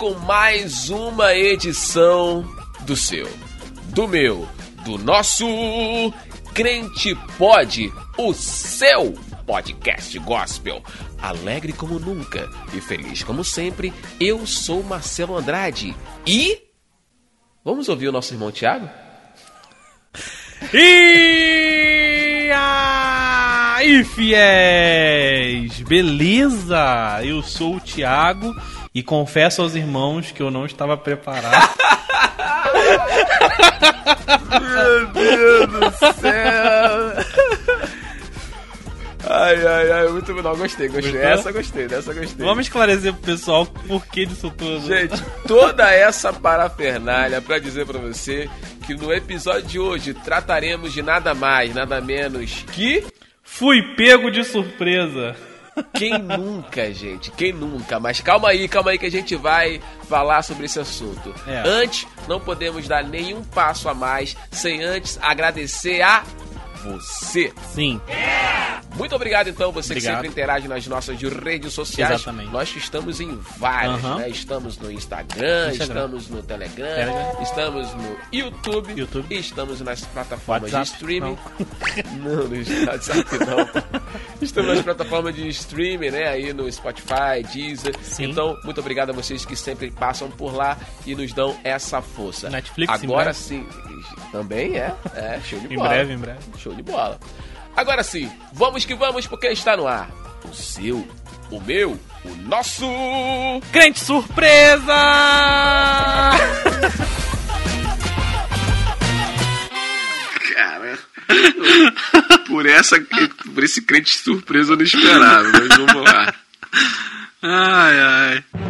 com mais uma edição do seu, do meu, do nosso Crente Pode, o seu podcast gospel. Alegre como nunca e feliz como sempre, eu sou Marcelo Andrade e. Vamos ouvir o nosso irmão Tiago? E aí, fiéis! Beleza? Eu sou o Thiago e confesso aos irmãos que eu não estava preparado. Meu Deus do céu! Ai, ai, ai, muito bom. Gostei, gostei. Gostou? Essa gostei, dessa gostei. Vamos esclarecer pro pessoal o porquê disso tudo. Gente, toda essa parafernália pra dizer pra você que no episódio de hoje trataremos de nada mais, nada menos que. Fui pego de surpresa. Quem nunca, gente? Quem nunca? Mas calma aí, calma aí que a gente vai falar sobre esse assunto. É. Antes, não podemos dar nenhum passo a mais sem antes agradecer a você. Sim, Muito obrigado, então, você Obrigado. que sempre interage nas nossas redes sociais. Exatamente. Nós que estamos em várias, né? Estamos no Instagram, Instagram. estamos no Telegram, Telegram. estamos no YouTube, YouTube. estamos nas plataformas WhatsApp, de streaming. Não, no WhatsApp não. Estamos nas plataformas de streaming, né? Aí no Spotify, Deezer. Sim. Então, muito obrigado a vocês que sempre passam por lá e nos dão essa força. Netflix, em Agora sim. Também é. É, show de em bola. breve, em breve. Show de bola. Agora sim, vamos que vamos, porque está no ar. O seu, o meu, o nosso. Crente surpresa! Cara, por essa, por esse crente surpresa eu não esperava, mas vamos lá. Ai, ai.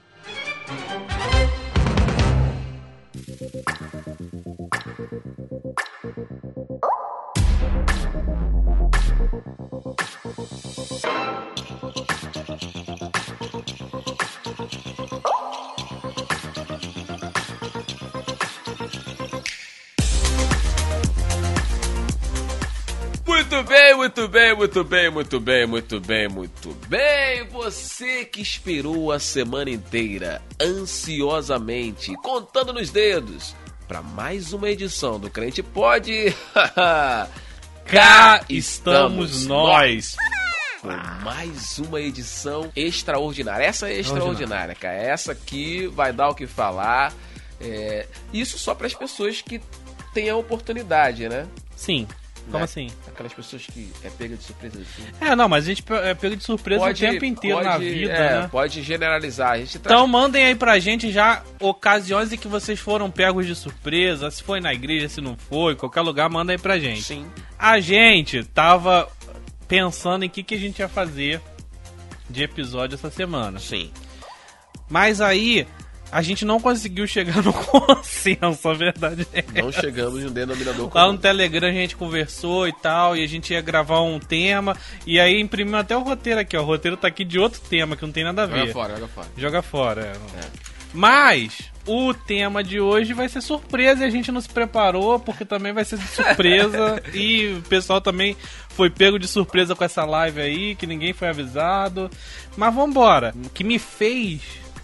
Muito bem, muito bem, muito bem, muito bem, muito bem, muito bem. Você que esperou a semana inteira, ansiosamente, contando nos dedos, para mais uma edição do Crente Pode. Cá estamos nós. Com mais uma edição extraordinária. Essa é extraordinária, cara. Essa aqui vai dar o que falar. É, Isso só para as pessoas que têm a oportunidade, né? Sim, como Né? assim? Aquelas pessoas que é pega de surpresa assim. É, não, mas a gente é pego de surpresa o tempo inteiro pode- na vida, é, né? Pode generalizar. Traz Então mandem aí pra gente já ocasiões em que vocês foram pegos de surpresa, se foi na igreja, se não foi, qualquer lugar, manda aí pra gente. sim. A gente tava pensando em que, que a gente ia fazer de episódio essa semana. Sim. Mas aí a gente não conseguiu chegar no consenso, a verdade é. Não chegamos em um denominador Lá no comum. Telegram a gente conversou e tal, e a gente ia gravar um tema, e aí imprimiu até o roteiro aqui, ó. O roteiro tá aqui de outro tema que não tem nada a ver. Joga fora, joga fora. Joga fora. é. Mas o tema de hoje vai ser surpresa e a gente não se preparou, porque também vai ser de surpresa. e o pessoal também foi pego de surpresa com essa live aí, que ninguém foi avisado. Mas vambora. O que me fez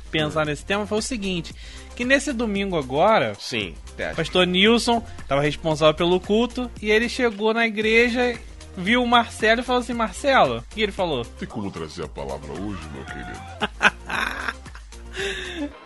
pensar nesse tema foi o seguinte: que nesse domingo agora, Sim. o Teste. pastor Nilson estava responsável pelo culto e ele chegou na igreja. Viu o Marcelo e falou assim: Marcelo, o que ele falou? Tem como trazer a palavra hoje, meu querido?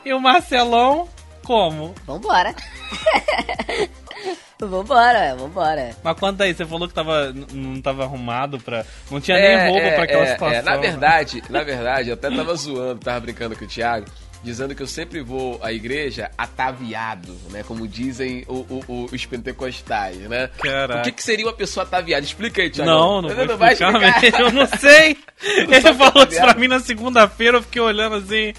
E o Marcelão, como? Vambora. vambora, vambora. Mas conta aí, você falou que tava, não tava arrumado pra. Não tinha nem roupa pra aquela é, situação. é. Na verdade, na verdade, eu até tava zoando, tava brincando com o Thiago, dizendo que eu sempre vou à igreja ataviado, né? Como dizem o- o- o- os pentecostais, né? Caraca. O que, que seria uma pessoa ataviada? Explica aí, Thiago. Não, não vou vai explicar, mesmo, eu não sei. Não Ele falou isso ataviado? pra mim na segunda-feira, eu fiquei olhando assim.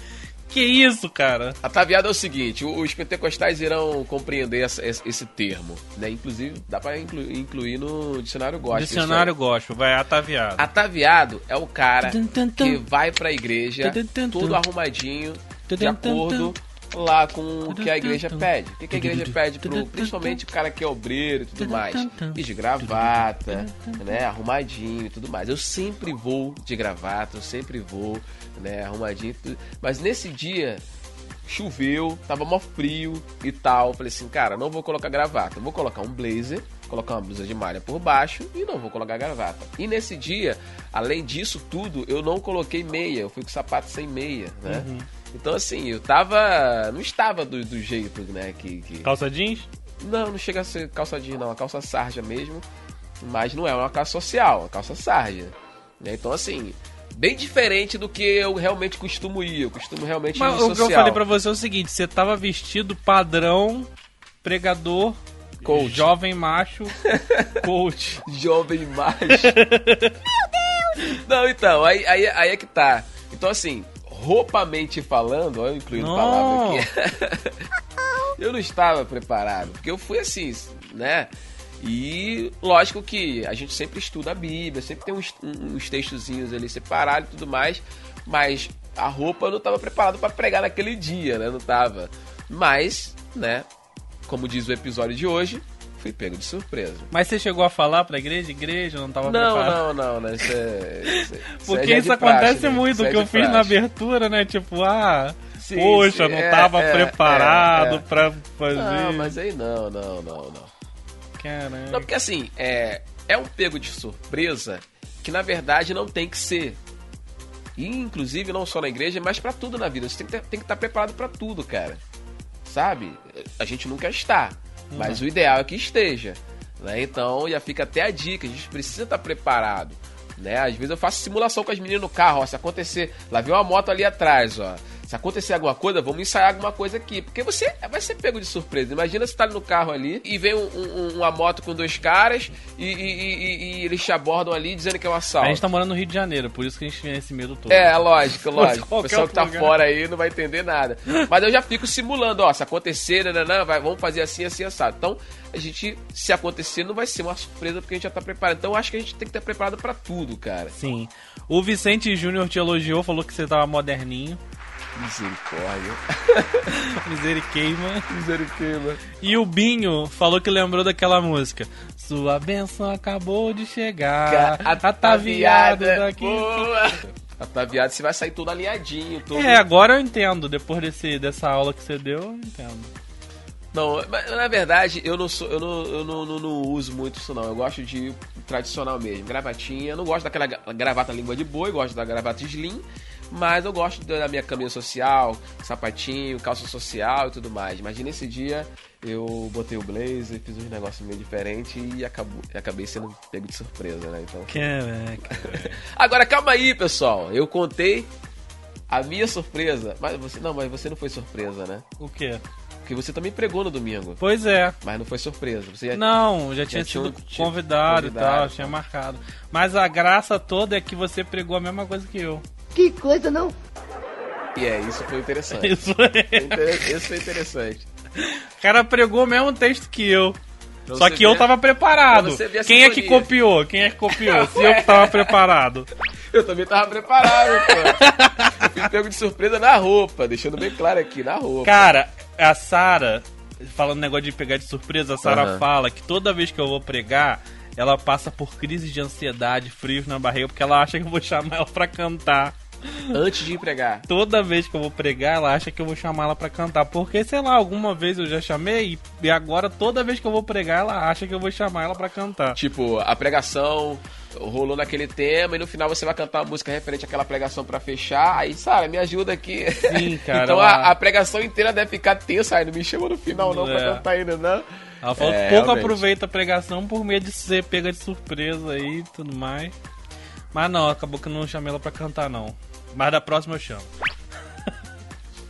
Que isso, cara? Ataviado é o seguinte, o- os pentecostais irão compreender essa- esse, esse termo, né? Inclusive, dá pra inclu- incluir no dicionário gospel. Dicionário gosto, vai ataviado. Ataviado é o cara Tum, tum, tum. que vai pra igreja Tum, tum, tum. todo arrumadinho, Tum, de tum, tum, acordo lá com o que a igreja pede. O que, que a igreja pede pro, principalmente o cara que é obreiro e tudo mais? E de gravata, né? Arrumadinho e tudo mais. Eu sempre vou de gravata, eu sempre vou, né? Arrumadinho e tudo. Mas nesse dia choveu, tava mó frio e tal. Falei assim, cara, não vou colocar gravata. Vou colocar um blazer, colocar uma blusa de malha por baixo e não vou colocar gravata. E nesse dia, além disso tudo, eu não coloquei meia. Eu fui com sapato sem meia, né? Então assim, eu tava. Não estava do, do jeito, né? Que, que... Calça jeans? Não, não chega a ser calça jeans, não. É uma calça sarja mesmo. Mas não é uma calça social, é uma calça sarja. né? Então, assim, bem diferente do que eu realmente costumo ir. Eu costumo realmente Mas ir o que social. eu falei pra você é o seguinte: você tava vestido padrão, pregador, Coach. jovem macho, coach. Jovem macho. Não, então, aí, aí, aí é que tá. Então, assim, roupamente falando, olha eu incluindo Não. palavra aqui. eu não estava preparado, porque eu fui assim, né? E lógico que a gente sempre estuda a Bíblia, sempre tem uns, uns textozinhos ali separados e tudo mais, mas a roupa eu não estava preparado para pregar naquele dia, né? Não tava. Mas, né? Como diz o episódio de hoje, fui pego de surpresa. Mas você chegou a falar pra igreja? Igreja, não tava Não, preparado? não, não, não. Isso é. Isso, é- Porque é isso de praxe, acontece né? muito, Isso é que eu de fiz na praxe. abertura, né? Tipo, ah, Sim, poxa, sim, não é, tava é, preparado é, é. pra fazer. Não, mas aí não, não, não, não. Caramba. Não, porque assim, é, é um pego de surpresa que na verdade não tem que ser. E, inclusive, não só na igreja, mas pra tudo na vida. Você tem que, ter- tem que estar preparado pra tudo, cara. Sabe? A gente nunca está. Mas o ideal é que esteja. Né? Então já fica até a dica, a gente precisa estar preparado. Né? Às vezes eu faço simulação com as meninas no carro, ó, se acontecer, lá vem uma moto ali atrás, ó. Se acontecer alguma coisa, vamos ensaiar alguma coisa aqui. Porque você vai ser pego de surpresa. Imagina você tá no carro ali e vem um- um- uma moto com dois caras e, e- e- e- eles te abordam ali dizendo que é um assalto. A gente tá morando no Rio de Janeiro, por isso que a gente tem esse medo todo. É, lógico, lógico. O pessoal que tá lugar. fora aí não vai entender nada. Mas eu já fico simulando, ó, se acontecer, nananã, vai, vamos fazer assim, assim, assado. Então, a gente, se acontecer, não vai ser uma surpresa porque a gente já tá preparado. Então, eu acho que a gente tem que estar preparado pra tudo, cara. Sim. O Vicente Júnior te elogiou, falou que você tava moderninho. Misericórdia. Miseriqueima. Misericórdia. E o Binho falou que lembrou daquela música. Sua benção acabou de chegar. Ataviado daqui. Boa. Ataviado, você vai sair todo alinhadinho, todo... É, agora eu entendo. Depois desse, dessa aula que você deu, eu entendo. Não, mas na verdade eu não sou, eu não, eu não, não, não uso muito isso não. Eu gosto de tradicional mesmo, gravatinha. Eu não gosto daquela gra- gravata língua de boi, gosto da gravata slim, mas eu gosto da minha caminha social, sapatinho, calça social e tudo mais. Mas nesse dia eu botei o blazer, fiz uns negócios meio diferentes e acabou, acabei sendo pego de surpresa, né? Então. Caraca. Agora calma aí, pessoal. Eu contei a minha surpresa, mas você não, mas você não foi surpresa, né? O quê? Porque você também pregou no domingo. Pois é. Mas não foi surpresa. Você já... Não, já tinha tinha sido tinha convidado, e tal, tá. tinha marcado. Mas a graça toda é que você pregou a mesma coisa que eu. Que coisa, não? E é, isso foi interessante. Isso é. Inter- Isso foi interessante. O cara pregou o mesmo texto que eu. Pra Só que eu tava preparado. a Quem é que copiou? Quem é que copiou? Se eu que tava preparado. Eu também tava preparado, pô. Eu fui pego de surpresa na roupa, deixando bem claro aqui, na roupa. Cara, a Sara, falando negócio de pegar de surpresa, a Sara Aham. fala que toda vez que eu vou pregar, ela passa por crises de ansiedade, frios na barriga, porque ela acha que eu vou chamar ela pra cantar. Antes de empregar. Toda vez que eu vou pregar, ela acha que eu vou chamar ela pra cantar. Porque, sei lá, alguma vez eu já chamei e agora toda vez que eu vou pregar, ela acha que eu vou chamar ela pra cantar. Tipo, a pregação rolou naquele tema e no final você vai cantar uma música referente àquela pregação pra fechar. Aí, Sara, me ajuda aqui. Sim, cara, então a, a pregação inteira deve ficar tensa. Aí não me chama no final não É. pra cantar ainda, não. Ela falou É, que pouco realmente. aproveita a pregação por medo de ser pega de surpresa aí e tudo mais. Mas não, acabou que eu não chamei ela pra cantar, não. Mas da próxima eu chamo.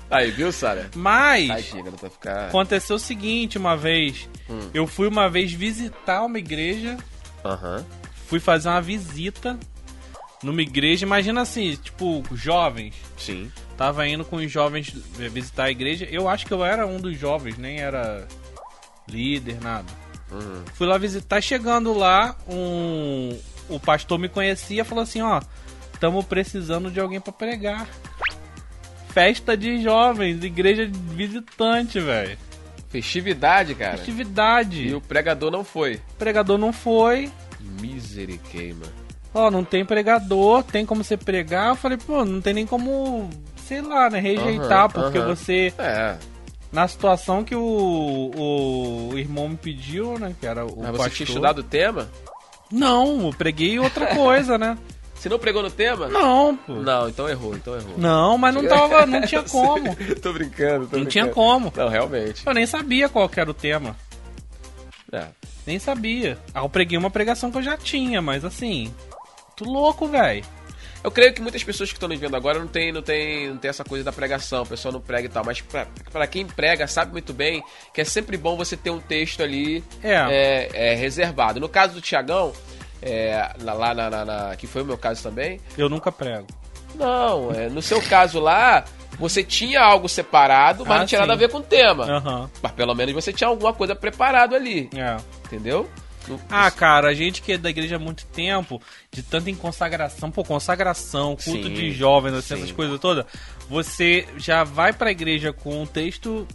Aí, viu, Sara? Mas Ai, chega, ficar... aconteceu o seguinte uma vez. Hum. Eu fui uma vez visitar uma igreja, Aham. fui fazer uma visita numa igreja, imagina assim, tipo, jovens. Sim. Tava indo com os jovens visitar a igreja. Eu acho que eu era um dos jovens, nem era líder, nada. Uhum. Fui lá visitar, chegando lá, um o pastor me conhecia, falou assim, ó, estamos precisando de alguém para pregar. Festa de jovens, igreja visitante, velho. Festividade, cara. Festividade. E o pregador não foi. O pregador não foi. Miseriqueima. Ó, não tem pregador, tem como você pregar. Eu falei, pô, não tem nem como, sei lá, né, rejeitar, Aham, porque aham. você É. na situação que o, o irmão me pediu, né, que era o Mas você pastor. tinha estudado o tema? Não, eu preguei outra coisa, né? Você não pregou no tema? Não, pô. Não, então errou, então errou. Não, mas não tava, não tinha como. tô brincando, tô Não brincando. tinha como. Não, realmente. Eu nem sabia qual que era o tema. É. Nem sabia. Ah, eu preguei uma pregação que eu já tinha, mas assim. Tu louco, velho. Eu creio que muitas pessoas que estão nos vendo agora não tem, não, tem, não tem essa coisa da pregação, o pessoal não prega e tal, mas pra, pra quem prega sabe muito bem que é sempre bom você ter um texto ali É. é, é, reservado. No caso do Tiagão, é, lá lá na, na- na- que foi o meu caso também, Eu nunca prego. não, é, no seu caso lá, você tinha algo separado, mas Ah, não tinha sim. nada a ver com o tema. Aham. Mas pelo menos você tinha alguma coisa preparado ali, É. entendeu? No- Ah, cara, a gente que é da igreja há muito tempo, de tanto em consagração, pô, consagração, culto Sim, de jovens, assim, sim. essas coisas todas, você já vai pra igreja com um texto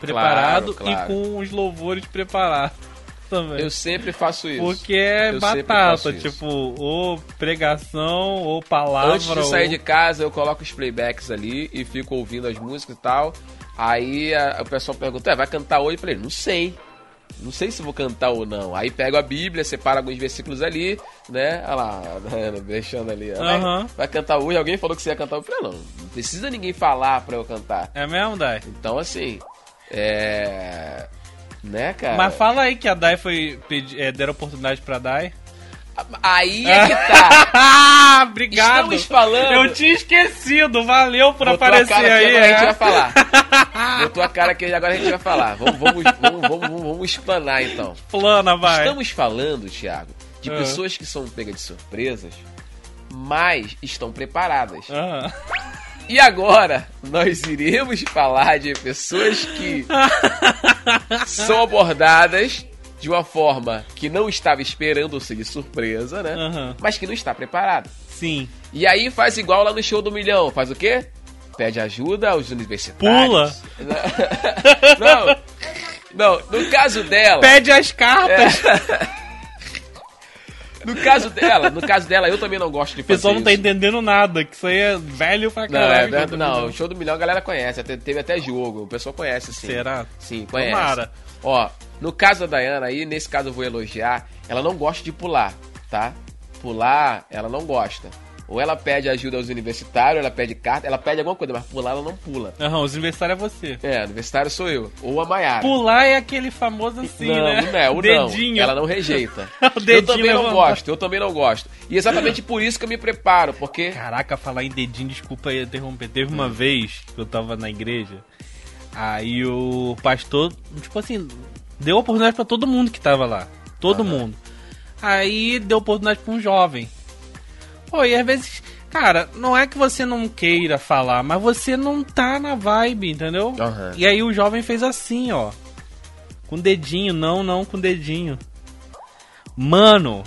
preparado claro. e com os louvores preparados também. eu sempre faço isso. Porque é Eu batata, tipo, ou pregação, ou palavra. Antes de sair ou... de casa, eu coloco os playbacks ali e fico ouvindo as músicas e tal. Aí a- o pessoal pergunta, "É, vai cantar hoje? Eu falei, não sei. Não sei se vou cantar ou não. Aí pego a Bíblia, separo alguns versículos ali, né? Olha lá, Ana deixando ali. ó. Vai-. Vai cantar hoje? Alguém falou que você ia cantar? Eu falei, não, não precisa ninguém falar pra eu cantar. É mesmo, Dai? Então, assim, é... Né, cara? Mas fala aí que a Dai foi. Pedi, é, deram oportunidade pra Dai. Aí é que tá. Obrigado! Estamos falando... Eu tinha esquecido, valeu por Botou aparecer a cara aí. aqui, agora a gente é. vai falar. Botou a cara aqui, agora a gente vai falar. Vamos, vamos, vamos, vamos, vamos explanar então. Plana, vai. Estamos falando, Thiago, de Ah. pessoas que são pegas de surpresas, mas estão preparadas. Aham. E agora, nós iremos falar de pessoas que são abordadas de uma forma que não estava esperando, ou seja, surpresa, né? Aham. Mas que não está preparado. Sim. E aí faz igual lá no show do milhão. Faz o quê? Pede ajuda aos universitários. Pula. Não. Não, no caso dela. Pede as cartas. É. No caso dela, no caso dela, eu também não gosto de O fazer pessoal não tá isso. entendendo nada, que isso aí é velho pra Não, caralho. é, não, o show do milhão a galera conhece, até, teve até jogo, o pessoal conhece sim. Será? Sim, conhece. Tomara. Ó, no caso da Dayana aí, nesse caso eu vou elogiar, ela não gosta de pular, tá? Pular, ela não gosta. Ou ela pede ajuda aos universitários, ela pede carta, ela pede alguma coisa, mas pular ela não pula. Aham, os universitários é você. É, universitário sou eu. Ou a Maiara. Pular é aquele famoso assim, não, né? não é, o Dedinho. não. Ela não rejeita. O dedinho eu também não levanta. gosto, eu também não gosto. E exatamente por isso que eu me preparo, porque. Caraca, falar em dedinho, desculpa aí interromper. Teve uma vez que eu tava na igreja, aí o pastor, tipo assim, deu oportunidade pra todo mundo que tava lá. Todo mundo. Aí deu oportunidade pra um jovem. Pô, e às vezes, cara, não é que você não queira falar, mas você não tá na vibe, entendeu? Aham. E aí o jovem fez assim, ó. Com dedinho, não, não com dedinho. Mano,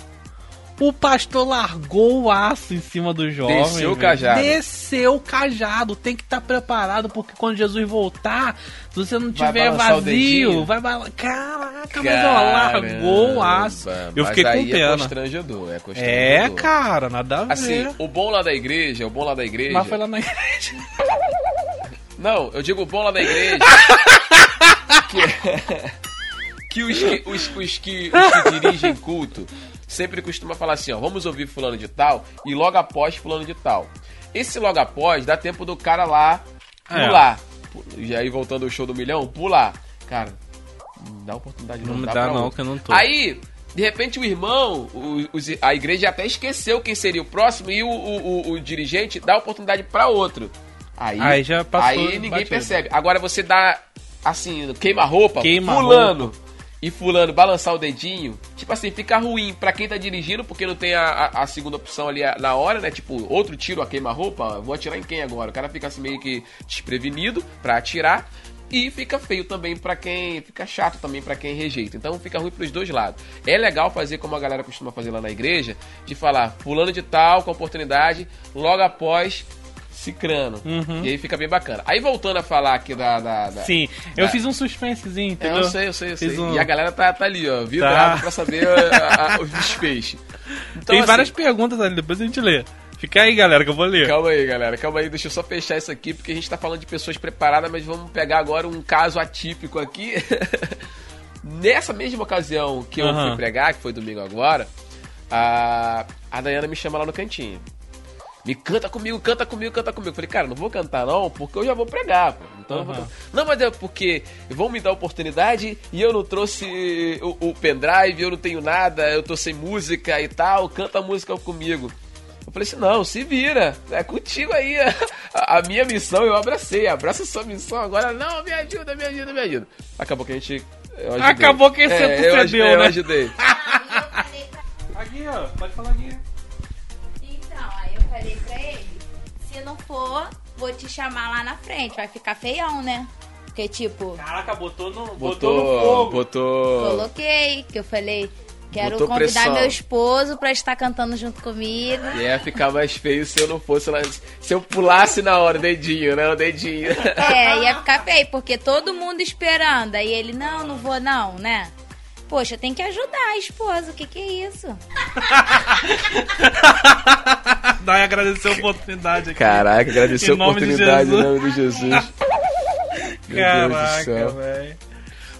o pastor largou o aço em cima do jovem. Desceu o cajado. Desceu o cajado. Tem que estar preparado, porque quando Jesus voltar, se você não Vai tiver o vazio, vai balançar. Caraca, mas ó, largou o aço. Eu mas fiquei com É pena. constrangedor, é constrangedor. É, cara, nada a ver. Assim, o bom lá da igreja, o bom lá da igreja. mas foi lá na igreja. Não, eu digo o bom lá da igreja. que, que os que, os, os que os que dirigem culto sempre costuma falar assim, ó, vamos ouvir fulano de tal e logo após fulano de tal. Esse logo após dá tempo do cara lá É. pular. E aí voltando ao show do milhão, pular. Cara, não dá oportunidade não, Não me dá dá não, outro. que eu não tô. Aí, de repente o irmão, o- os- a igreja até esqueceu quem seria o próximo e o, o- o- dirigente dá oportunidade pra outro. Aí, Aí já passou Aí ninguém batido. percebe. Agora você dá, assim, queima-roupa, Queima fulano. E fulano balançar o dedinho, tipo assim, fica ruim pra quem tá dirigindo, porque não tem a, a, a segunda opção ali na hora, né? Tipo, outro tiro a queima-roupa, vou atirar em quem agora? O cara fica assim meio que desprevenido pra atirar. E fica feio também pra quem. Fica chato também pra quem rejeita. Então fica ruim pros dois lados. É legal fazer como a galera costuma fazer lá na igreja, de falar, fulano de tal, com oportunidade, logo após Cicrano. Uhum. E aí fica bem bacana. Aí voltando a falar aqui da. da, da Sim, eu da- fiz um suspensezinho, É, entendeu? eu sei, eu sei, eu sei. Um- E a galera tá, tá ali, ó, vibrada Tá. pra saber a- a- os desfechos. Então, Tem assim, várias perguntas ali, depois a gente lê. Fica aí, galera, que eu vou ler. Calma aí, galera, calma aí, deixa eu só fechar isso aqui, porque a gente tá falando de pessoas preparadas, mas vamos pegar agora um caso atípico aqui. Nessa mesma ocasião que eu Aham. fui pregar, que foi domingo agora, a, a Dayana me chama lá no cantinho. Me canta comigo, canta comigo, canta comigo. Eu falei, cara, não vou cantar não, porque eu já vou pregar, pô. Então eu vou. Não, mas é porque vão me dar oportunidade e eu não trouxe o, o pendrive, eu não tenho nada, eu tô sem música e tal, canta a música comigo. Eu falei assim, não, se vira, é contigo aí. A, a minha missão eu abracei, abraça a sua missão agora. Não, me ajuda, me ajuda, me ajuda. Acabou que a gente. eu. Acabou que você é, eu, cedeu, eu né? ajudei. Aqui, ó, pode falar aqui. Se não for, vou te chamar lá na frente, vai ficar feião, né? Porque, tipo, Caraca, botou no, botou, no Botou. fogo. Botou. coloquei, que eu falei, quero Botou convidar pressão. meu esposo pra estar cantando junto comigo. Ia ficar mais feio se eu não fosse lá. Se eu pulasse na hora, o dedinho, né? O dedinho. É, ia ficar feio, porque todo mundo esperando. Aí ele, não, não vou não, né? Poxa, tem que ajudar a esposa, o que que é isso? Dá e agradecer a oportunidade aqui. Caraca, agradecer a oportunidade em nome de Jesus. Meu Deus do Caraca, velho.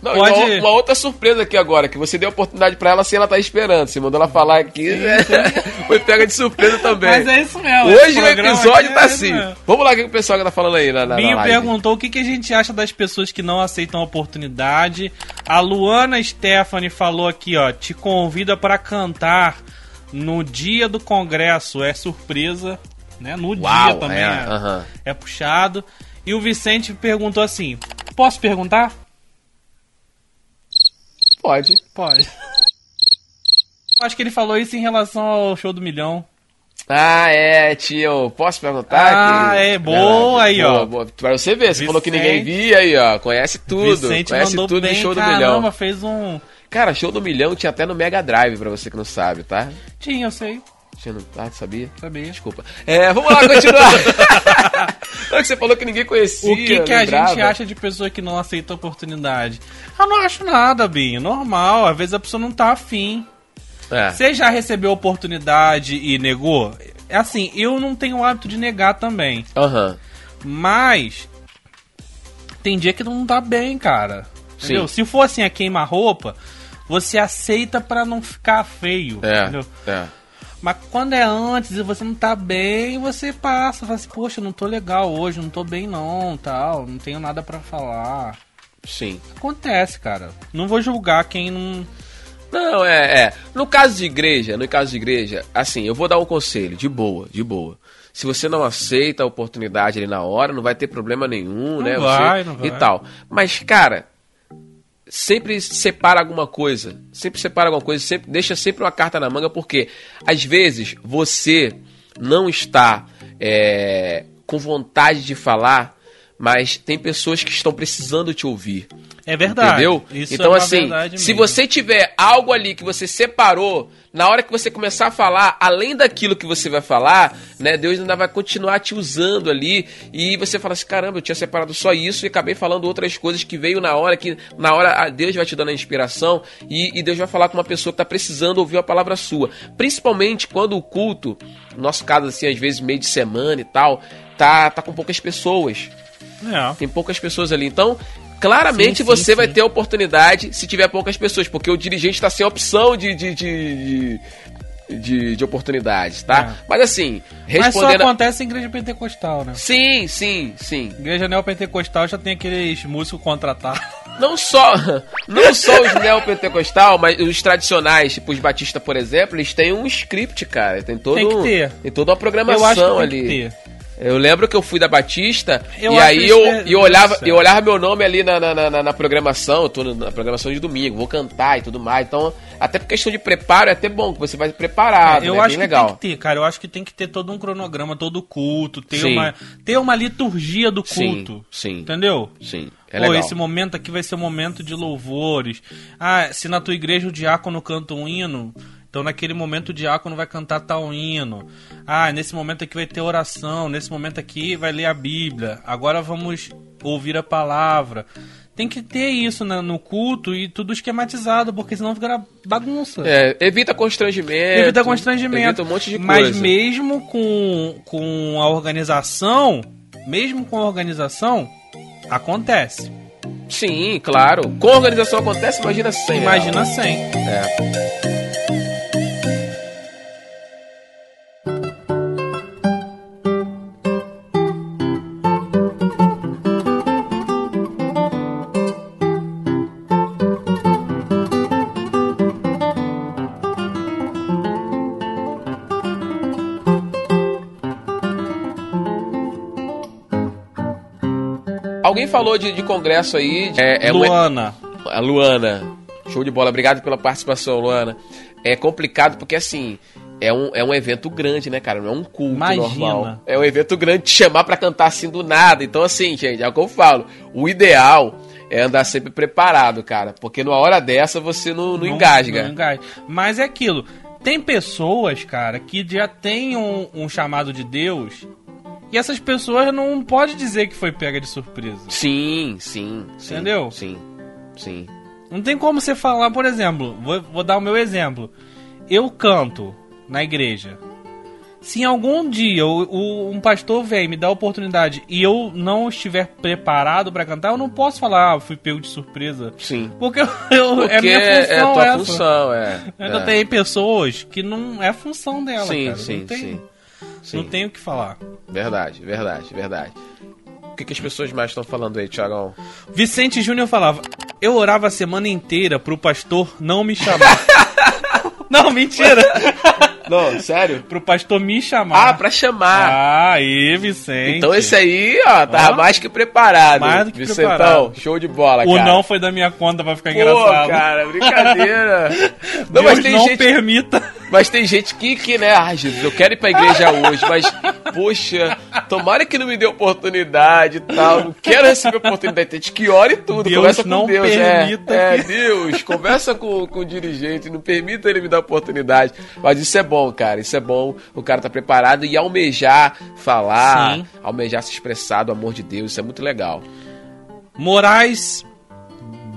Não, Pode- uma, uma outra surpresa aqui agora, que você deu a oportunidade pra ela sem ela tá esperando. Você mandou ela falar aqui, né? foi pega de surpresa também. Mas é isso mesmo. Hoje o episódio tá é assim. mesmo. Vamos lá o que o pessoal tá falando aí na, na, Binho perguntou o que, que a gente acha das pessoas que não aceitam a oportunidade. A Luana Stephanie falou aqui, ó, te convida para cantar no dia do congresso. É surpresa, né? No Uau, dia também é, é, aham. é puxado. E o Vicente perguntou assim: posso perguntar? Pode. Pode. Acho que ele falou isso em relação ao show do milhão. Ah, é, tio. Posso perguntar? Ah, que- é, boa aí, ó. Boa, boa. Pra você ver, você falou que ninguém via aí, ó. Conhece tudo. Vicente conhece tudo bem, do show do caramba, milhão. fez um. Cara, show do milhão tinha até no Mega Drive, pra você que não sabe, tá? Tinha, eu sei, Tinha no... Ah, sabia? sabia. Desculpa. É, vamos lá, continuar. Não, que você falou que ninguém conhecia. O que, que a gente acha de pessoa que não aceita a oportunidade? Eu não acho nada, Binho. Normal. Às vezes a pessoa não tá afim. É. Você já recebeu oportunidade e negou? É assim, eu não tenho o hábito de negar também. Aham. Mas. Tem dia que não tá bem, cara. Entendeu? Sim. Se for assim a queima-roupa, você aceita pra não ficar feio. É. Entendeu? É. Mas quando é antes e você não tá bem, você passa, fala assim, poxa, não tô legal hoje, não tô bem não, tal, não tenho nada pra falar. Sim. Acontece, cara. Não vou julgar quem não. Não, é, é. No caso de igreja, no caso de igreja, assim, eu vou dar um conselho, de boa, de boa. Se você não aceita a oportunidade ali na hora, não vai ter problema nenhum, Não né? vai, você, não vai. E tal. Mas, cara, sempre separa alguma coisa. Sempre separa alguma coisa, sempre deixa sempre uma carta na manga, porque às vezes você não está é, com vontade de falar, mas tem pessoas que estão precisando te ouvir. É verdade. Entendeu? Isso então, é assim, verdade se mesmo. você tiver algo ali que você separou, na hora que você começar a falar, além daquilo que você vai falar, né, Deus ainda vai continuar te usando ali. E você fala assim: caramba, eu tinha separado só isso e acabei falando outras coisas que veio na hora, que na hora Deus vai te dando a inspiração e, e Deus vai falar com uma pessoa que está precisando ouvir a palavra sua. Principalmente quando o culto, no nosso caso, assim, às vezes meio de semana e tal, tá, tá com poucas pessoas. É. Tem poucas pessoas ali. Então, claramente Sim, sim, você vai sim. ter a oportunidade se tiver poucas pessoas, porque o dirigente está sem opção de, de, de, de, de- de oportunidades, tá? É. Mas assim, Mas só respondendo. acontece em igreja pentecostal, né? Sim, sim, sim. Igreja neopentecostal já tem aqueles músicos contratados. Não só, não só os neopentecostal, mas os tradicionais, tipo os batistas, por exemplo, eles têm um script, cara. Tem todo Tem que ter. Tem toda uma programação Eu acho que tem ali. que ter. Eu lembro que eu fui da Batista Eu e aí eu, é- e eu olhava, é. eu olhava meu nome ali na, na, na, na programação, eu tô na programação de domingo, vou cantar e tudo mais. Então, até por questão de preparo, é até bom que você vai preparado, eu né? acho Bem que legal. tem que ter, cara. Eu acho que tem que ter todo um cronograma, todo culto, ter Sim. uma, ter uma liturgia do Sim, culto. sim. Entendeu? Sim, é Pô, legal. esse momento aqui vai ser um momento de louvores. Ah, se na tua igreja o diácono canta um hino, então naquele momento o diácono vai cantar tal hino. Ah, nesse momento aqui vai ter oração, nesse momento aqui vai ler a Bíblia. Agora vamos ouvir a palavra. Tem que ter isso na- no culto e tudo esquematizado, porque senão fica bagunça. É, evita constrangimento. Evita constrangimento. Evita um monte de Mas coisa. mesmo com, com a organização, mesmo com a organização, acontece. Sim, claro. Com a organização acontece, imagina sem. Imagina sem. É. Falou de, de congresso aí. de- É, é Luana. A Luana. Show de bola. Obrigado pela participação, Luana. É complicado porque, assim, é um, é um evento grande, né, cara? Não é um culto Imagina. normal. É um evento grande te chamar pra cantar assim do nada. Então, assim, gente, é o que eu falo. O ideal é andar sempre preparado, cara. Porque numa hora dessa você não, não, engasga. não engasga. Mas é aquilo. Tem pessoas, cara, que já tem um, um chamado de Deus e essas pessoas não pode dizer que foi pega de surpresa. Sim, sim, sim. Entendeu? Sim, sim. Não tem como você falar, por exemplo, vou, vou dar o meu exemplo. Eu canto na igreja. Se em algum dia o, o- um pastor vem me dá a oportunidade e eu não estiver preparado pra cantar, eu não posso falar, ah, fui pego de surpresa. Sim. Porque eu, eu- Porque é minha é função tua essa. função, é. Ainda é. tem pessoas que não é função dela, Sim, cara. sim, não tem, sim. Sim. Não tem o que falar. Verdade, verdade, verdade. O que, que as pessoas mais estão falando aí, Thiagão? Vicente Júnior falava: Eu orava a semana inteira pro pastor não me chamar. não, mentira! Não, sério? pro pastor me chamar. Ah, pra chamar. Ah, aí, Vicente. Então esse aí, ó, tava Ó. mais que preparado. Mais do que Vicentão, preparado. show de bola, O cara. não foi da minha conta pra ficar Pô, engraçado. cara, brincadeira. não, Deus mas tem não gente, permita. Mas tem gente que, que, né, ai, Jesus, eu quero ir pra igreja hoje, mas, poxa, tomara que não me dê oportunidade e tal, não quero receber oportunidade. Tem gente que ora e tudo, Deus conversa com Deus, permita é, é, que- Deus, conversa com, com o dirigente, não permita ele me dar oportunidade. Mas isso é bom, cara, isso é bom, o cara tá preparado e almejar falar, Sim. almejar se expressar do amor de Deus, isso é muito legal. Moraes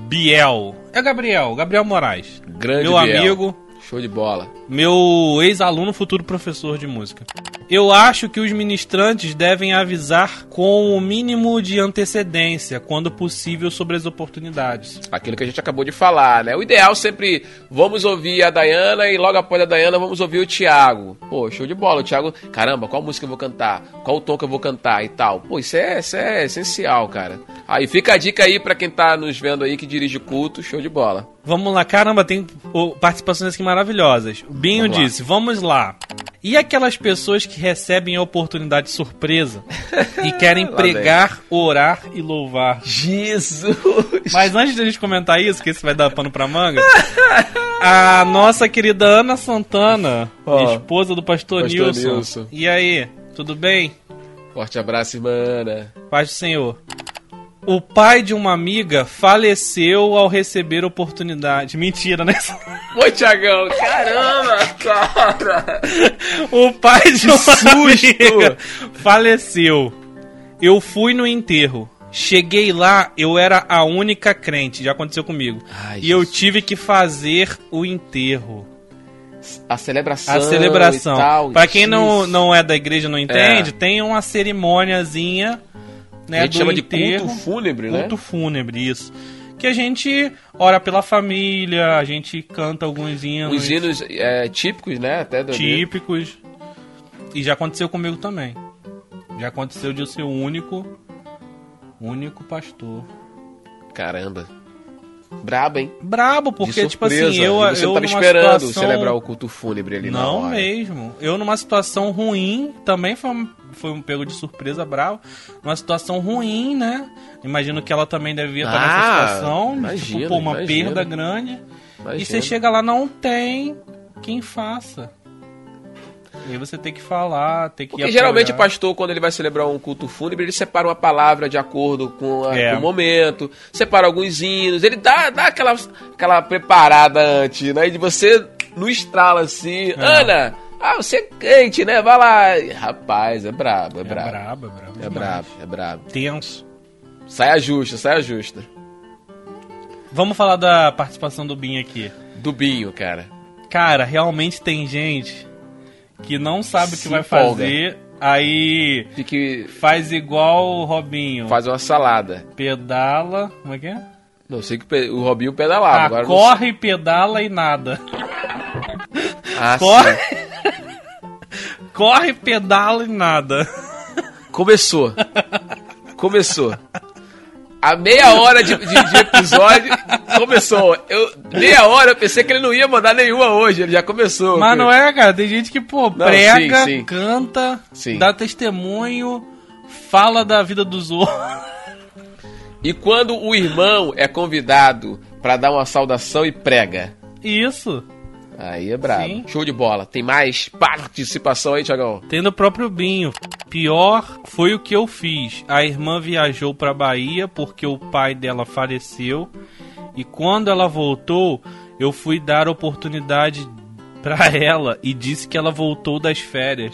Biel. É Gabriel, Gabriel Moraes. Grande Meu Biel. amigo, Show de bola. meu ex-aluno, futuro professor de música. Eu acho que os ministrantes devem avisar com o mínimo de antecedência, quando possível, sobre as oportunidades. Aquilo que a gente acabou de falar, né? O ideal sempre, vamos ouvir a Dayana e logo após a Dayana vamos ouvir o Thiago. Pô, show de bola. O Thiago, caramba, qual música eu vou cantar? Qual o tom que eu vou cantar e tal? Pô, isso é, isso é essencial, cara. Aí fica a dica aí pra quem tá nos vendo aí que dirige culto, show de bola. Vamos lá, caramba, tem oh, participações aqui maravilhosas. O Binho Vamos lá. disse: Vamos lá. E aquelas pessoas que recebem a oportunidade surpresa e querem Lá pregar, orar e louvar? Jesus! Mas antes da gente comentar isso, que isso vai dar pano pra manga, a nossa querida Ana Santana, Ó, esposa do pastor, pastor Nilson. Nilson. E aí, tudo bem? Forte abraço, irmã. Paz do Senhor. O pai de uma amiga faleceu ao receber oportunidade. Mentira, né? Oi, Thiagão. Caramba, cara. O pai de uma susto! amiga faleceu. Eu fui no enterro. Cheguei lá, eu era a única crente, já aconteceu comigo. Ai, e eu Jesus. tive que fazer o enterro. A celebração. A celebração. Pra quem não, Jesus. não é da igreja e não entende, É. tem uma cerimôniazinha, né, a gente do chama de enterro. culto fúnebre, né? Culto fúnebre, isso. Que a gente ora pela família, a gente canta alguns hinos Os hinos é, típicos, né? Até do típicos. E já aconteceu comigo também. Já aconteceu de eu ser o único, único pastor. Caramba. Brabo, hein? Brabo, porque, tipo assim, eu, E você eu não tava esperando situação... celebrar o culto fúnebre ali Não mesmo. Eu numa situação ruim, também foi um, foi um pego de surpresa bravo. Numa situação ruim, né? Imagino que ela também devia estar Ah, nessa situação. imagino, tipo, pô, uma imagino. perda grande. E Imagina. você chega lá, não tem quem faça. E aí você tem que falar, tem que Porque geralmente o apoiar. pastor, quando ele vai celebrar um culto fúnebre, ele separa uma palavra de acordo com, a- É. com o momento, separa alguns hinos, ele dá, dá aquela, aquela preparada antes, né? E você no estrala assim, É. Ana, ah, você é crente, né? Vai lá. Rapaz, é brabo, é É brabo. brabo, é brabo. É brabo, é brabo. Tenso. Saia justa, saia justa. Vamos falar da participação do Bin aqui. Do Binho, cara. Cara, realmente tem gente que não sabe o que vai empolga. fazer, aí Fique. faz igual o Robinho. Faz uma salada. Pedala. Como é que é? Não sei que o Robinho pedalava. Ah, agora não corre, pedala e nada. Ah, Corre. Corre, pedala e nada. Começou. Começou. A meia hora de, de- de episódio começou. Eu, meia hora eu pensei que ele não ia mandar nenhuma hoje, ele já começou. Mas não é, cara. Tem gente que, pô, prega, sim, sim. canta, Sim. dá testemunho, fala da vida dos outros. E quando o irmão é convidado pra dar uma saudação e prega. Isso. Aí é brabo. Sim. Show de bola. Tem mais participação aí, Tiagão? Tem no próprio Binho. Pior foi o que eu fiz. A irmã viajou pra Bahia porque o pai dela faleceu. E quando ela voltou, eu fui dar oportunidade pra ela e disse que ela voltou das férias.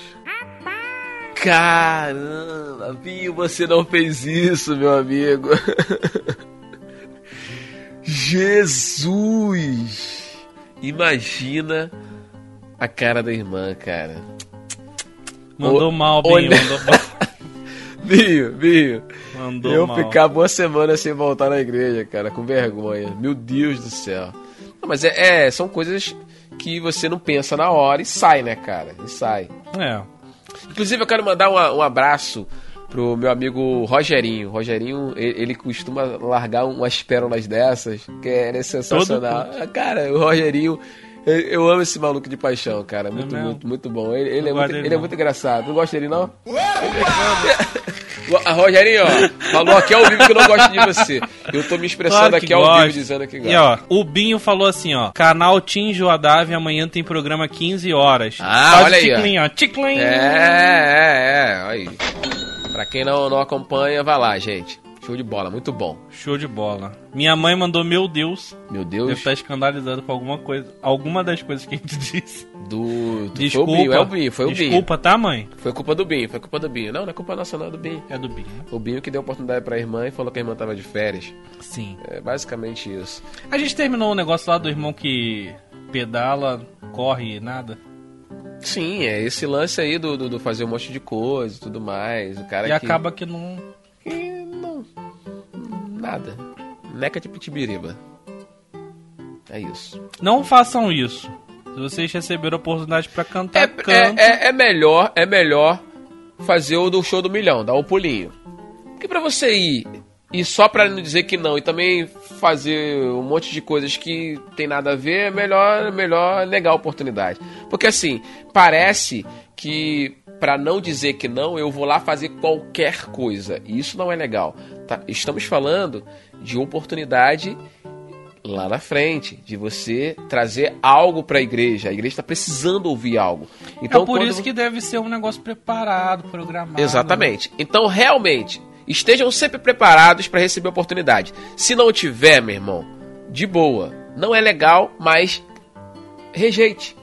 Caramba, Binho, você não fez isso, meu amigo. Jesus! Imagina a cara da irmã, cara. Mandou Ô, mal, Binho. Mandou mal. Binho, Binho. Mandou Eu mal. ficava uma semana sem voltar na igreja, cara, com vergonha. Meu Deus do céu. Não, mas é, é, são coisas que você não pensa na hora e sai, né, cara? E sai. É. Inclusive, eu quero mandar uma- um abraço pro meu amigo Rogerinho. Rogerinho, ele, costuma largar umas pérolas dessas, que é sensacional. Cara, o Rogerinho, eu, eu amo esse maluco de paixão, cara. Muito, mesmo? muito, muito bom. Ele, ele é, muito, gosto ele é muito engraçado. Não gosta dele, não? A Rogerinho, ó, falou aqui ao vivo que não gosta de você. Eu tô me expressando Claro aqui ao gosta. vivo dizendo que gosta. E ó, o Binho falou assim, ó. Canal Tim Joadave, amanhã tem programa 15 horas. Ah, Faz olha o aí, ó. ó. Ticlinho. É, é, é. Aí. Pra quem não, não acompanha, vai lá, gente. Show de bola, muito bom. Show de bola. Minha mãe mandou, meu Deus, Meu deve Deus. estar escandalizado com alguma coisa. Alguma das coisas que a gente disse. Do, do Desculpa. Foi o Binho, é o Binho, foi o Binho. Desculpa, tá, mãe? Foi culpa do Binho, foi culpa do Binho. Não, não é culpa nossa, não, é do Binho. É do Binho. né? O Binho que deu oportunidade pra irmã e falou que a irmã tava de férias. Sim. É basicamente isso. A gente terminou o negócio lá do irmão que pedala, corre, nada. Sim, é esse lance aí do, do, do fazer um monte de coisa e tudo mais. O cara e que, acaba que não... que não. Nada. Neca de pitibiriba. É isso. Não façam isso. Se vocês receberam a oportunidade pra cantar, É, canta. é, é, é melhor, é melhor fazer o do show do milhão, dar o pulinho. Porque pra você ir e só pra não dizer que não e também fazer um monte de coisas que tem nada a ver, é melhor, é melhor negar a oportunidade. Porque assim, parece que pra não dizer que não, eu vou lá fazer qualquer coisa. E isso não é legal. tá? Estamos falando de oportunidade lá na frente, de você trazer algo pra igreja. A igreja está precisando ouvir algo. Então, é por quando- isso que deve ser um negócio preparado, programado. Exatamente. Então, realmente, estejam sempre preparados para receber oportunidade. Se não tiver, meu irmão, de boa. Não é legal, mas rejeite.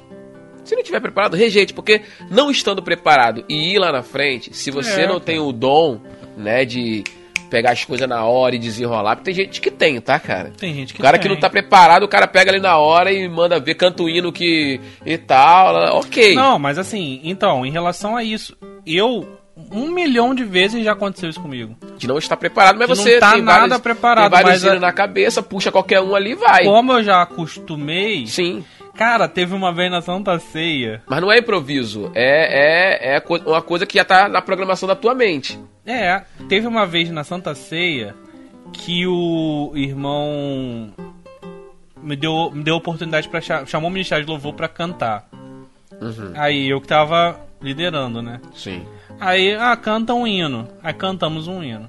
Se não tiver preparado, rejeite, porque não estando preparado e ir lá na frente, se você É, não cara. tem o dom, né, de pegar as coisas na hora e desenrolar, porque tem gente que tem, tá, cara? Tem gente que O cara tem. que não tá preparado, o cara pega ali na hora e manda ver, canta o hino que e tal, ok. Não, mas assim, então, em relação a isso, eu. Um milhão de vezes já aconteceu isso comigo. de não estar preparado, mas Que você não tá tem nada vários, preparado, tem vários mas a- na cabeça, puxa qualquer um ali e vai. Como eu já acostumei. Sim, Cara, teve uma vez na Santa Ceia. mas não é improviso, é, é, é uma coisa que já tá na programação da tua mente. É, teve uma vez na Santa Ceia que o irmão me deu, me deu oportunidade para chamou o Ministério de Louvor pra cantar. Uhum. Aí eu que tava liderando, né? Sim. Aí, ah, canta um hino. Aí cantamos um hino.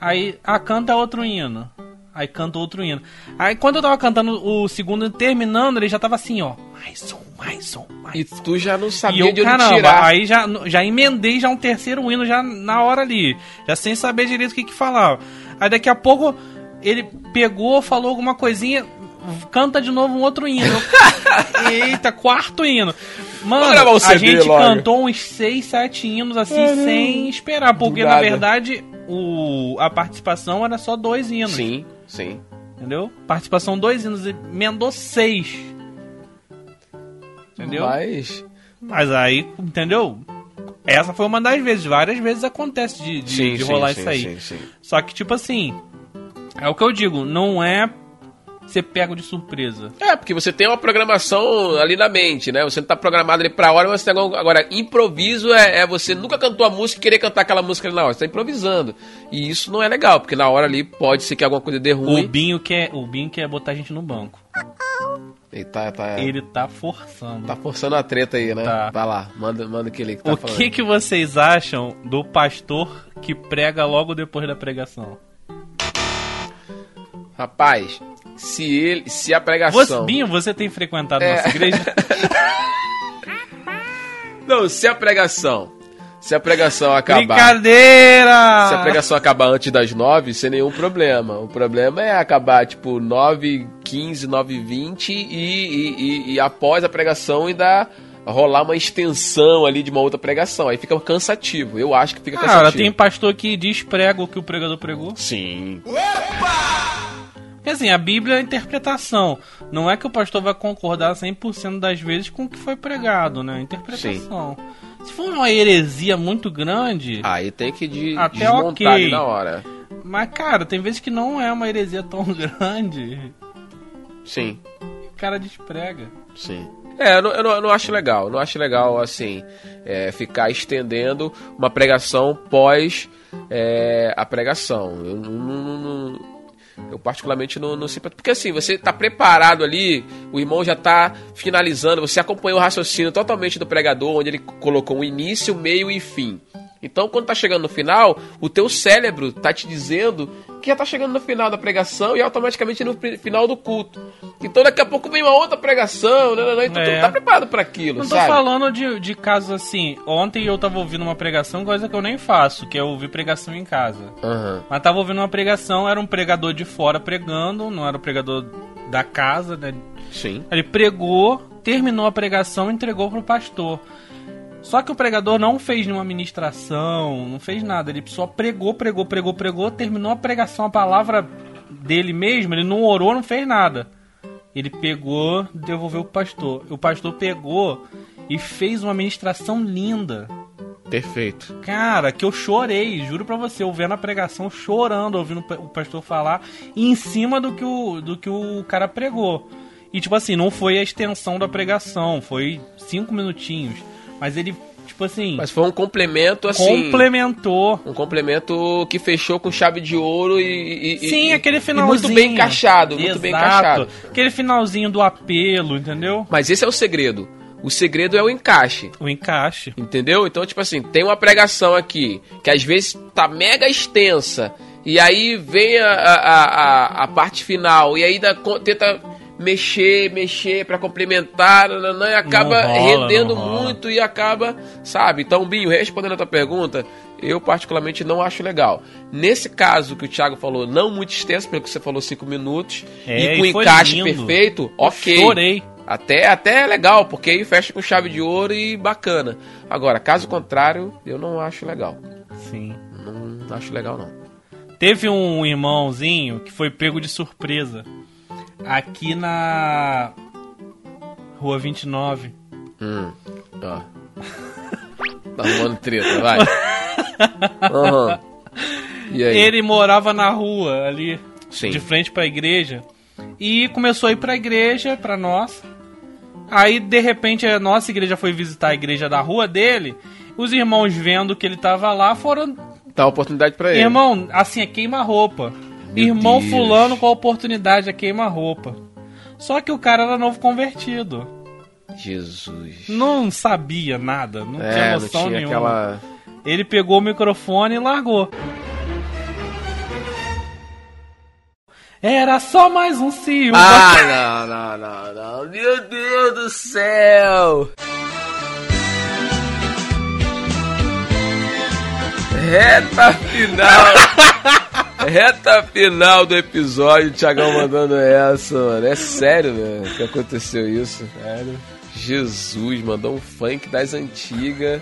Aí, ah, canta outro hino. Aí canta outro hino. Aí quando eu tava cantando o segundo terminando, ele já tava assim, ó. Mais um, mais um, mais E tu já não e sabia eu, de onde caramba, tirar. aí já, já emendei já um terceiro hino já na hora ali. Já sem saber direito o que que falava. Aí daqui a pouco ele pegou, falou alguma coisinha, canta de novo um outro hino. Eita, quarto hino. Mano, Vamos gravar um a gente logo. cantou uns seis, sete hinos assim, sem esperar. Porque, na verdade, o, a participação era só dois hinos. Sim, sim. Entendeu? Participação dois hinos, e emendou seis. Entendeu? Mas. Mas aí, entendeu? Essa foi uma das vezes. Várias vezes acontece de, de, Sim, de rolar sim, isso aí. sim, sim. Só que, tipo assim, é o que eu digo, não é ser pego de surpresa. É, porque você tem uma programação ali na mente, né? Você não tá programado ali pra hora, mas você tem. Agora, improviso é, é você nunca cantou a música e querer cantar aquela música ali na hora. Você tá improvisando. E isso não é legal, porque na hora ali pode ser que alguma coisa dê O ruim. Binho quer, o Binho quer botar a gente no banco. Ele tá, tá, Ele tá forçando. tá forçando a treta aí, né? Tá. Vai lá, manda, manda aquele que tá o falando. que, que vocês acham do pastor que prega logo depois da pregação? Rapaz, se ele. Se a Você, pregação. Binho, você tem frequentado É. nossa igreja? Não, se a pregação. Se a pregação acabar. Brincadeira! Se a pregação acabar antes das nove, sem nenhum problema. O problema é acabar, tipo, 9 15 9 20 e, e, após a pregação ainda rolar uma extensão ali de uma outra pregação. Aí fica cansativo. Eu acho que fica Cara, cansativo. tem pastor que desprega o que o pregador pregou. Sim. Porque assim, a Bíblia é a interpretação. Não é que o pastor vai concordar 100% das vezes com o que foi pregado, né? Interpretação. Se for uma heresia muito grande, Aí tem que de, Até desmontar ok. ali na hora. mas cara, tem vezes que não é uma heresia tão grande, Sim. o cara desprega. Sim. É, eu não, eu não- acho legal. Não acho legal, assim, é, ficar estendendo uma pregação pós é, a pregação. Eu, não- não- eu particularmente não, não sei. Porque assim, você tá preparado ali, o irmão já tá finalizando, você acompanhou o raciocínio totalmente do pregador, onde ele colocou um início, meio e fim. Então, quando tá chegando no final, o teu cérebro tá te dizendo que já tá chegando no final da pregação e automaticamente no final do culto. Então, daqui a pouco vem uma outra pregação, né, né, né, então tu É. não tá preparado para aquilo, Não tô falando de, de casos assim. Ontem eu tava ouvindo uma pregação, coisa que eu nem faço, que é ouvir pregação em casa. Aham. Mas tava ouvindo uma pregação, era um pregador de fora pregando, não era o pregador da casa, né? Sim. Ele pregou, terminou a pregação e entregou pro pastor. Só que o pregador não fez nenhuma ministração, não fez nada. Ele só pregou, pregou, pregou, pregou, terminou a pregação, a palavra dele mesmo, ele não orou, não fez nada. Ele pegou, devolveu pro pastor. O pastor pegou e fez uma ministração linda. Perfeito. Cara, que eu chorei, juro pra você, eu vendo a pregação chorando, ouvindo o pastor falar em cima do que o, do que o cara pregou. E tipo assim, não foi a extensão da pregação, foi cinco minutinhos. Mas ele, tipo assim, Mas foi um complemento, assim... complementou. Um complemento que fechou com chave de ouro e... e- Sim, e- aquele finalzinho. muito bem encaixado, muito bem Exato. encaixado. Aquele finalzinho do apelo, entendeu? Mas esse é o segredo. O segredo é o encaixe. O encaixe. Entendeu? Então, tipo assim, tem uma pregação aqui que às vezes tá mega extensa. E aí vem a, a, a, a parte final. E aí co- tenta mexer, mexer pra complementar. nananã, e acaba rola, rendendo muito e acaba, sabe? Então, Binho, respondendo a tua pergunta, eu particularmente não acho legal. Nesse caso que o Thiago falou, não muito extenso, pelo que você falou, cinco minutos, É, e com e encaixe lindo. perfeito, ok. Chorei. Até, até é legal, porque aí fecha com chave de ouro e bacana. Agora, caso contrário, eu não acho legal. Sim. Não acho legal, não. Teve um irmãozinho que foi pego de surpresa aqui na Rua 29. Hum, ó. Tá arrumando treta, vai. Aham. E aí? Ele morava na rua ali, Sim. de frente pra igreja, e começou a ir pra igreja, pra nossa. Aí, de repente, a nossa igreja foi visitar a igreja da rua dele. Os irmãos vendo que ele tava lá foram. Dá oportunidade pra ele. Irmão, assim, é queima-roupa. Meu Irmão Deus. fulano com a oportunidade é queima-roupa. Só que o cara era novo convertido. Jesus. Não sabia nada, não tinha É, não noção tinha nenhuma. aquela. Ele pegou o microfone e largou. Era só mais um Silva. Ah, não, não, não, não. Meu Deus do céu! Reta final! Reta final do episódio, o Thiagão mandando essa, mano. É sério, velho, que aconteceu isso? Sério. Jesus, mandou um funk das antigas.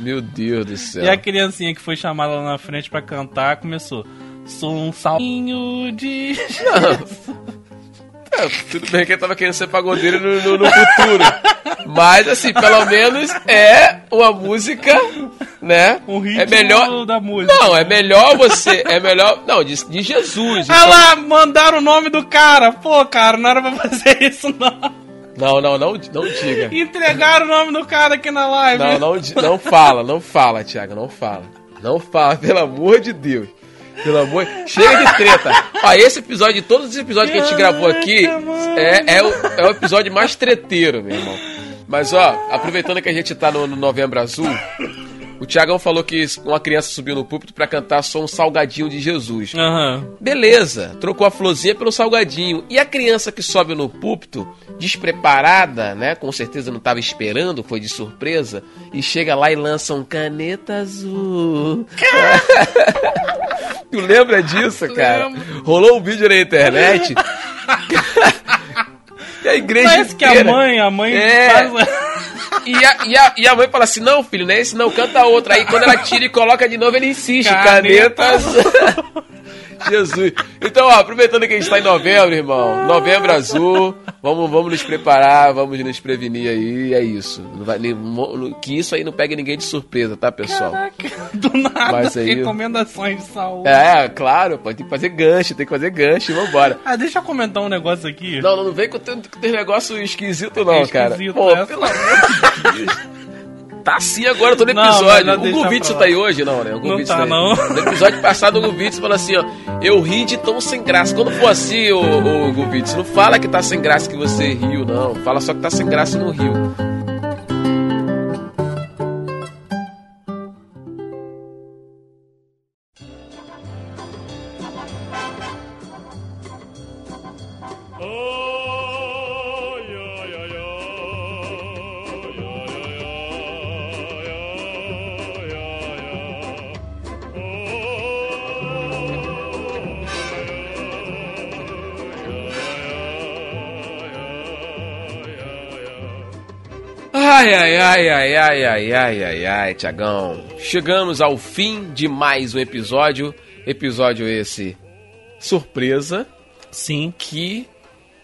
Meu Deus do céu. E a criancinha que foi chamada lá na frente pra cantar começou. Sou um salvinho de. É, tudo bem que ele tava querendo ser pagodeiro no, no- no futuro. Mas, assim, pelo menos é uma música, né? Um ritmo é melhor. da música. Não, é melhor você. É melhor. Não, de, de Jesus. Ah então- lá, mandaram o nome do cara. Pô, cara, não era pra fazer isso, não. Não, não, não, não diga. Entregaram o nome do cara aqui na live. Não, não, não fala, não fala, Thiago, não fala. Não fala, pelo amor de Deus. Pelo amor. Chega de treta. Ó, esse episódio, de todos os episódios que a gente gravou aqui, é, é, o, é o episódio mais treteiro, meu irmão. Mas, ó, aproveitando que a gente tá no, no Novembro Azul, o Thiagão falou que uma criança subiu no púlpito pra cantar só um salgadinho de Jesus. Aham. Beleza, trocou a florzinha pelo salgadinho. E a criança que sobe no púlpito, despreparada, né? Com certeza não estava esperando, foi de surpresa. E chega lá e lança um caneta azul. tu lembra disso, cara? Lembro. Rolou um vídeo na internet. e a igreja Parece que a inteira- mãe, a mãe É. faz. E a, e, a, e a mãe fala assim: não, filho, não é esse não, canta outra. Aí quando ela tira e coloca de novo, ele insiste: Caneta caneta azul. Jesus. Então, ó, aproveitando que a gente tá em novembro, irmão. Novembro azul. Vamos, vamos nos preparar, vamos nos prevenir aí. É isso. Vai, que isso aí não pegue ninguém de surpresa, tá, pessoal? Do nada, Mas aí- recomendações de saúde. É, claro, pô, tem que fazer gancho, tem que fazer gancho vambora. Ah, deixa eu comentar um negócio aqui. Não, não, não vem com teu, negócio esquisito, não, É cara. esquisito, Pô, né? pelo amor de Deus. Tá assim agora, tô no Não, episódio. mas o pra tá aí hoje, não, né? O Não Guvitsu tá, aí. não. No episódio passado, o Guvitsu falou assim, ó. Eu ri de tão sem graça. Quando for assim, ô, ô não fala que tá sem graça que você riu, não. Fala só que tá sem graça no rio. Ai, Ai, ai, ai, ai, ai, ai, ai, Tiagão. Chegamos ao fim de mais um episódio. Episódio esse surpresa. Sim. Que,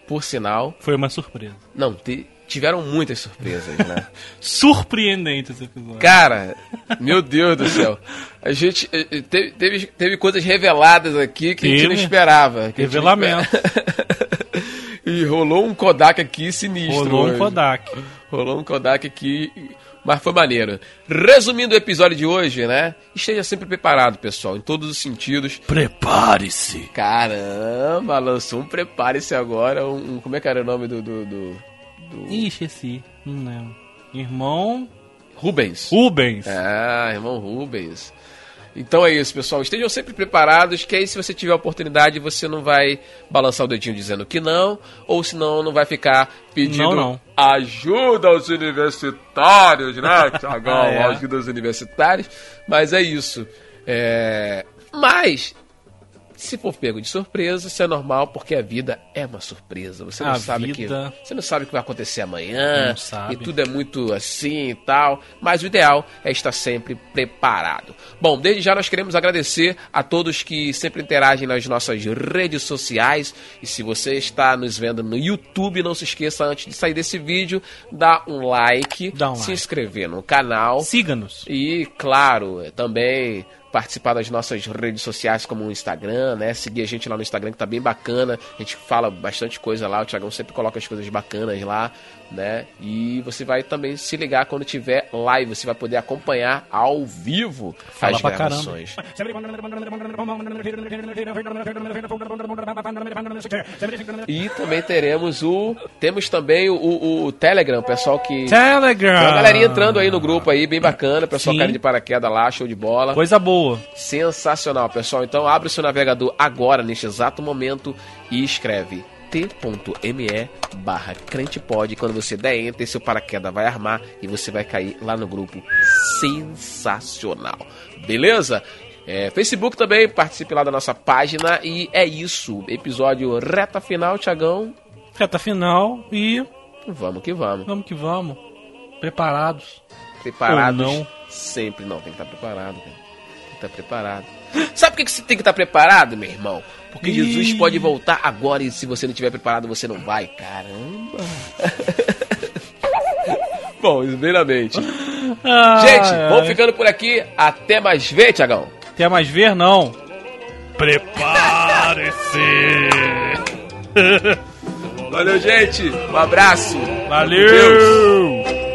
por sinal. Foi uma surpresa. Não, te, tiveram muitas surpresas, né? Surpreendente esse episódio. Cara, meu Deus do céu. A gente eh, eh, teve, teve, teve coisas reveladas aqui que teve. a gente não esperava. Revelamento. Não esperava. e rolou um Kodak aqui sinistro. Rolou hoje. um Kodak. Rolou um Kodak aqui, mas foi maneiro. Resumindo o episódio de hoje, né? Esteja sempre preparado, pessoal, em todos os sentidos. Prepare-se. Caramba, lançou um prepare-se agora. Um, um- como é que era o nome do. do, do- do- Ih, esqueci. Não lembro. Irmão Rubens. Rubens. Ah, irmão Rubens. Então é isso, pessoal. Estejam sempre preparados, que aí se você tiver a oportunidade, você não vai balançar o dedinho dizendo que não, ou senão não vai ficar pedindo Não, não. ajuda aos universitários, né, Tiagão? Ah, é. Ajuda aos universitários. Mas é isso. É... Mas, se for pego de surpresa, isso é normal, porque a vida é uma surpresa. Você não A sabe vida- que você não sabe o que vai acontecer amanhã, Não sabe. e tudo é muito assim e tal, mas o ideal é estar sempre preparado. Bom, desde já nós queremos agradecer a todos que sempre interagem nas nossas redes sociais, e se você está nos vendo no YouTube, não se esqueça antes de sair desse vídeo, dá um like, Dá um se like. inscrever no canal. Siga-nos. E, claro, também participar das nossas redes sociais como o Instagram, né? Seguir a gente lá no Instagram que tá bem bacana. A gente fala bastante coisa lá, o Thiagão sempre coloca as coisas bacanas lá, né? E você vai também se ligar quando tiver live, você vai poder acompanhar ao vivo Fala as gravações. E também teremos o. Temos também o, o, o Telegram, pessoal que. Telegram! Tem uma galerinha entrando aí no grupo aí, bem bacana. Pessoal Sim. caindo de paraquedas lá, show de bola. Coisa boa. Sensacional, pessoal. Então abre o seu navegador agora, neste exato momento, e escreve t.me barra crentepod. Quando você der enter, seu paraquedas vai armar e você vai cair lá no grupo. Sensacional. Beleza? É, Facebook também, participe lá da nossa página. E é isso. Episódio reta final, Tiagão. Reta final e Vamos que vamos. vamos que vamos. Preparados. Preparados? Ou não. Sempre não, tem que estar preparado, cara. Tem que estar preparado. Sabe por que que você tem que estar preparado, meu irmão? Porque Ih. Jesus pode voltar agora e se você não estiver preparado, você não vai. Caramba! Bom, isso bem na mente. Gente, Ai, vamos ai. ficando por aqui. Até mais ver, Tiagão. Quer mais ver? Não. Prepare-se! Valeu, gente. Um abraço. Valeu! Deus.